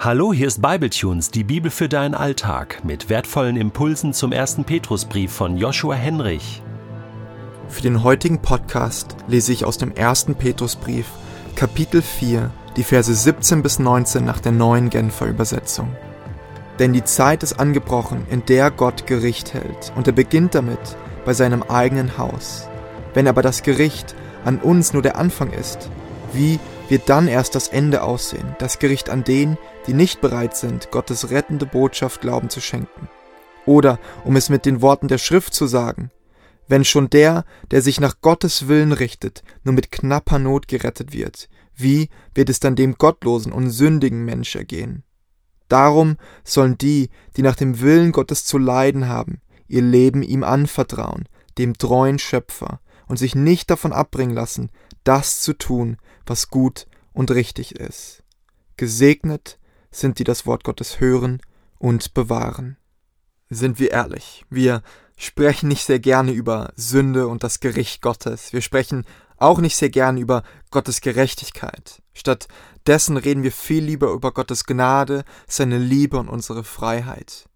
Hallo, hier ist Bibletunes, die Bibel für deinen Alltag, mit wertvollen Impulsen zum ersten Petrusbrief von Joshua Henrich. Für den heutigen Podcast lese ich aus dem ersten Petrusbrief, Kapitel 4, die Verse 17 bis 19 nach der neuen Genfer Übersetzung. Denn die Zeit ist angebrochen, in der Gott Gericht hält, und er beginnt damit bei seinem eigenen Haus. Wenn aber das Gericht an uns nur der Anfang ist, wie wird dann erst das Ende aussehen, das Gericht an denen, die nicht bereit sind, Gottes rettende Botschaft Glauben zu schenken. Oder, um es mit den Worten der Schrift zu sagen, wenn schon der, der sich nach Gottes Willen richtet, nur mit knapper Not gerettet wird, wie wird es dann dem gottlosen und sündigen Mensch ergehen? Darum sollen die, die nach dem Willen Gottes zu leiden haben, ihr Leben ihm anvertrauen, dem treuen Schöpfer, und sich nicht davon abbringen lassen, das zu tun, was gut und richtig ist. Gesegnet sind die das Wort Gottes hören und bewahren. Sind wir ehrlich, wir sprechen nicht sehr gerne über Sünde und das Gericht Gottes. Wir sprechen auch nicht sehr gerne über Gottes Gerechtigkeit. Stattdessen reden wir viel lieber über Gottes Gnade, seine Liebe und unsere Freiheit.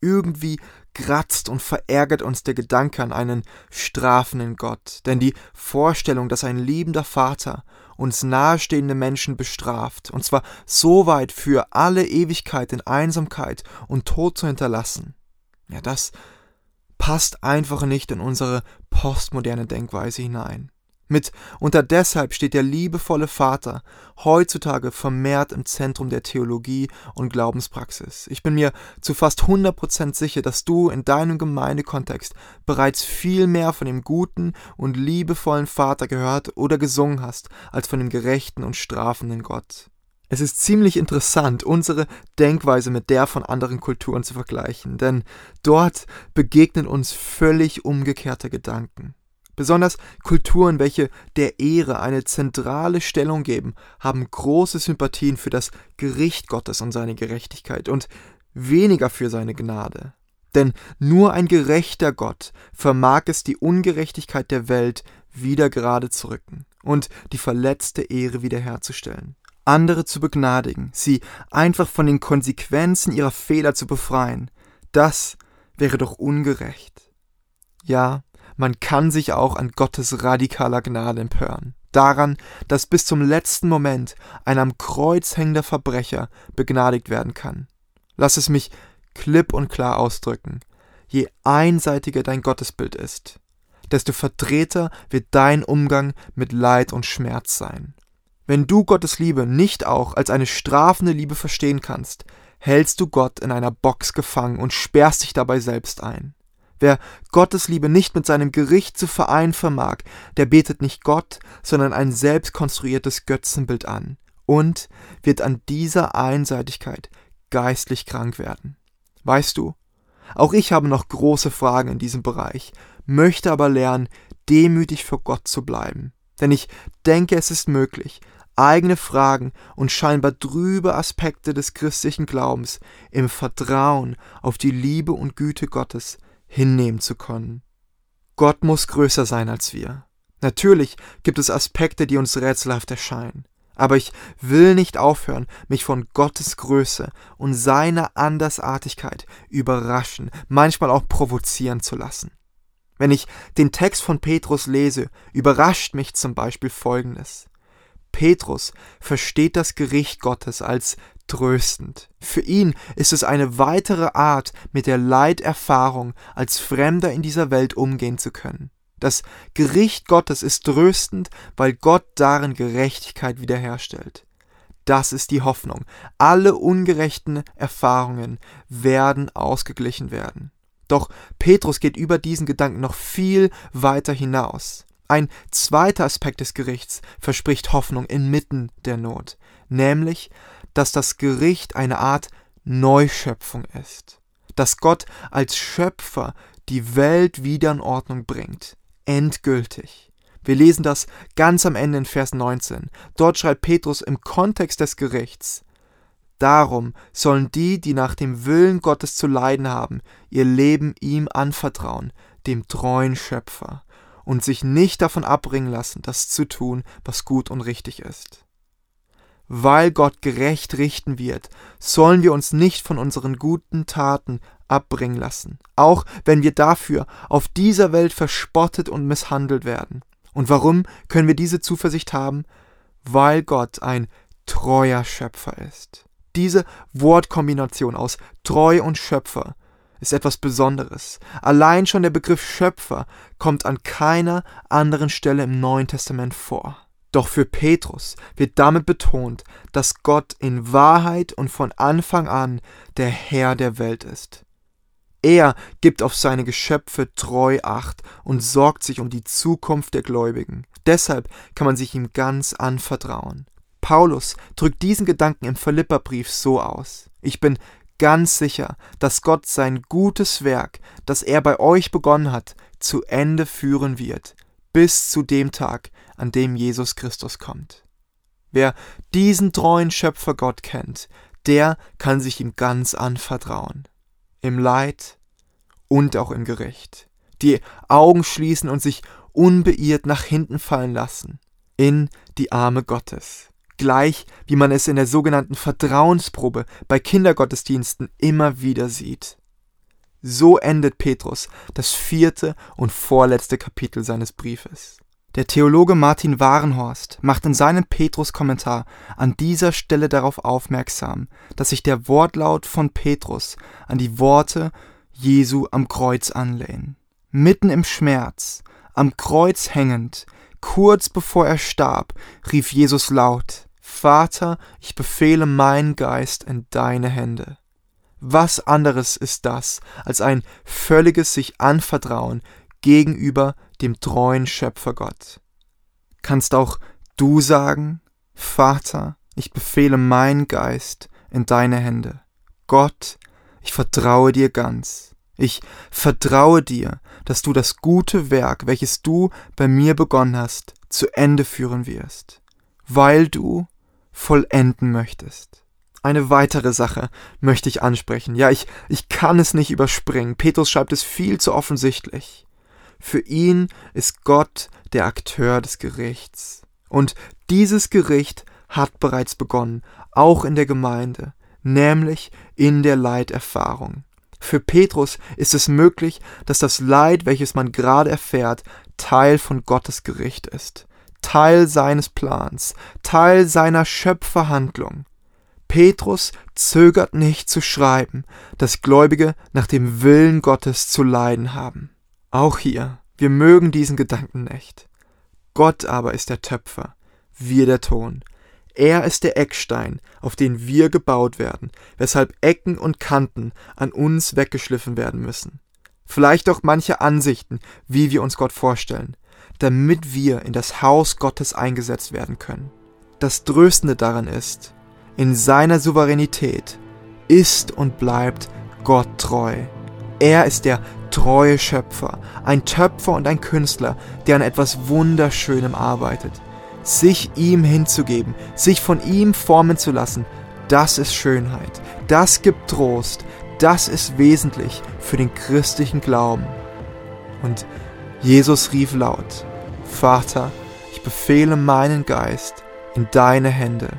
Irgendwie kratzt und verärgert uns der Gedanke an einen strafenden Gott, denn die Vorstellung, dass ein liebender Vater uns nahestehende Menschen bestraft, und zwar so weit für alle Ewigkeit in Einsamkeit und Tod zu hinterlassen, ja, das passt einfach nicht in unsere postmoderne Denkweise hinein. Mitunter deshalb steht der liebevolle Vater heutzutage vermehrt im Zentrum der Theologie und Glaubenspraxis. Ich bin mir zu fast 100% sicher, dass du in deinem Gemeindekontext bereits viel mehr von dem guten und liebevollen Vater gehört oder gesungen hast, als von dem gerechten und strafenden Gott. Es ist ziemlich interessant, unsere Denkweise mit der von anderen Kulturen zu vergleichen, denn dort begegnen uns völlig umgekehrte Gedanken. Besonders Kulturen, welche der Ehre eine zentrale Stellung geben, haben große Sympathien für das Gericht Gottes und seine Gerechtigkeit und weniger für seine Gnade. Denn nur ein gerechter Gott vermag es, die Ungerechtigkeit der Welt wieder gerade zu rücken und die verletzte Ehre wiederherzustellen. Andere zu begnadigen, sie einfach von den Konsequenzen ihrer Fehler zu befreien, das wäre doch ungerecht. Ja, man kann sich auch an Gottes radikaler Gnade empören. Daran, dass bis zum letzten Moment ein am Kreuz hängender Verbrecher begnadigt werden kann. Lass es mich klipp und klar ausdrücken. Je einseitiger dein Gottesbild ist, desto verdrehter wird dein Umgang mit Leid und Schmerz sein. Wenn du Gottes Liebe nicht auch als eine strafende Liebe verstehen kannst, hältst du Gott in einer Box gefangen und sperrst dich dabei selbst ein. Wer Gottes Liebe nicht mit seinem Gericht zu vereinen vermag, der betet nicht Gott, sondern ein selbstkonstruiertes Götzenbild an und wird an dieser Einseitigkeit geistlich krank werden. Weißt du, auch ich habe noch große Fragen in diesem Bereich, möchte aber lernen, demütig vor Gott zu bleiben. Denn ich denke, es ist möglich, eigene Fragen und scheinbar trübe Aspekte des christlichen Glaubens im Vertrauen auf die Liebe und Güte Gottes hinnehmen zu können. Gott muss größer sein als wir. Natürlich gibt es Aspekte, die uns rätselhaft erscheinen, aber ich will nicht aufhören, mich von Gottes Größe und seiner Andersartigkeit überraschen, manchmal auch provozieren zu lassen. Wenn ich den Text von Petrus lese, überrascht mich zum Beispiel Folgendes. Petrus versteht das Gericht Gottes als tröstend. Für ihn ist es eine weitere Art, mit der Leiterfahrung als Fremder in dieser Welt umgehen zu können. Das Gericht Gottes ist tröstend, weil Gott darin Gerechtigkeit wiederherstellt. Das ist die Hoffnung. Alle ungerechten Erfahrungen werden ausgeglichen werden. Doch Petrus geht über diesen Gedanken noch viel weiter hinaus. Ein zweiter Aspekt des Gerichts verspricht Hoffnung inmitten der Not, nämlich, dass das Gericht eine Art Neuschöpfung ist, dass Gott als Schöpfer die Welt wieder in Ordnung bringt, endgültig. Wir lesen das ganz am Ende in Vers 19. Dort schreibt Petrus im Kontext des Gerichts, Darum sollen die, die nach dem Willen Gottes zu leiden haben, ihr Leben ihm anvertrauen, dem treuen Schöpfer und sich nicht davon abbringen lassen, das zu tun, was gut und richtig ist. Weil Gott gerecht richten wird, sollen wir uns nicht von unseren guten Taten abbringen lassen, auch wenn wir dafür auf dieser Welt verspottet und misshandelt werden. Und warum können wir diese Zuversicht haben? Weil Gott ein treuer Schöpfer ist. Diese Wortkombination aus treu und Schöpfer ist etwas Besonderes. Allein schon der Begriff Schöpfer kommt an keiner anderen Stelle im Neuen Testament vor. Doch für Petrus wird damit betont, dass Gott in Wahrheit und von Anfang an der Herr der Welt ist. Er gibt auf seine Geschöpfe treu acht und sorgt sich um die Zukunft der Gläubigen. Deshalb kann man sich ihm ganz anvertrauen. Paulus drückt diesen Gedanken im Philipperbrief so aus. Ich bin ganz sicher, dass Gott sein gutes Werk, das er bei euch begonnen hat, zu Ende führen wird, bis zu dem Tag, an dem Jesus Christus kommt. Wer diesen treuen Schöpfer Gott kennt, der kann sich ihm ganz anvertrauen. Im Leid und auch im Gericht. Die Augen schließen und sich unbeirrt nach hinten fallen lassen. In die Arme Gottes. Gleich wie man es in der sogenannten Vertrauensprobe bei Kindergottesdiensten immer wieder sieht. So endet Petrus das vierte und vorletzte Kapitel seines Briefes. Der Theologe Martin Warenhorst macht in seinem Petrus-Kommentar an dieser Stelle darauf aufmerksam, dass sich der Wortlaut von Petrus an die Worte Jesu am Kreuz anlehnen. Mitten im Schmerz, am Kreuz hängend, kurz bevor er starb, rief Jesus laut, Vater, ich befehle meinen Geist in deine Hände. Was anderes ist das als ein völliges sich anvertrauen gegenüber dem treuen Schöpfer Gott. Kannst auch du sagen, Vater, ich befehle meinen Geist in deine Hände. Gott, ich vertraue dir ganz. Ich vertraue dir, dass du das gute Werk, welches du bei mir begonnen hast, zu Ende führen wirst, weil du vollenden möchtest. Eine weitere Sache möchte ich ansprechen. Ja, ich, ich kann es nicht überspringen. Petrus schreibt es viel zu offensichtlich. Für ihn ist Gott der Akteur des Gerichts. Und dieses Gericht hat bereits begonnen, auch in der Gemeinde, nämlich in der Leiterfahrung. Für Petrus ist es möglich, dass das Leid, welches man gerade erfährt, Teil von Gottes Gericht ist, Teil seines Plans, Teil seiner Schöpferhandlung. Petrus zögert nicht zu schreiben, dass Gläubige nach dem Willen Gottes zu leiden haben. Auch hier, wir mögen diesen Gedanken nicht. Gott aber ist der Töpfer, wir der Ton. Er ist der Eckstein, auf den wir gebaut werden, weshalb Ecken und Kanten an uns weggeschliffen werden müssen. Vielleicht auch manche Ansichten, wie wir uns Gott vorstellen, damit wir in das Haus Gottes eingesetzt werden können. Das Tröstende daran ist, in seiner Souveränität ist und bleibt Gott treu. Er ist der treue Schöpfer, ein Töpfer und ein Künstler, der an etwas Wunderschönem arbeitet. Sich ihm hinzugeben, sich von ihm formen zu lassen, das ist Schönheit, das gibt Trost, das ist wesentlich für den christlichen Glauben. Und Jesus rief laut, Vater, ich befehle meinen Geist in deine Hände.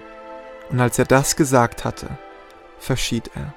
Und als er das gesagt hatte, verschied er.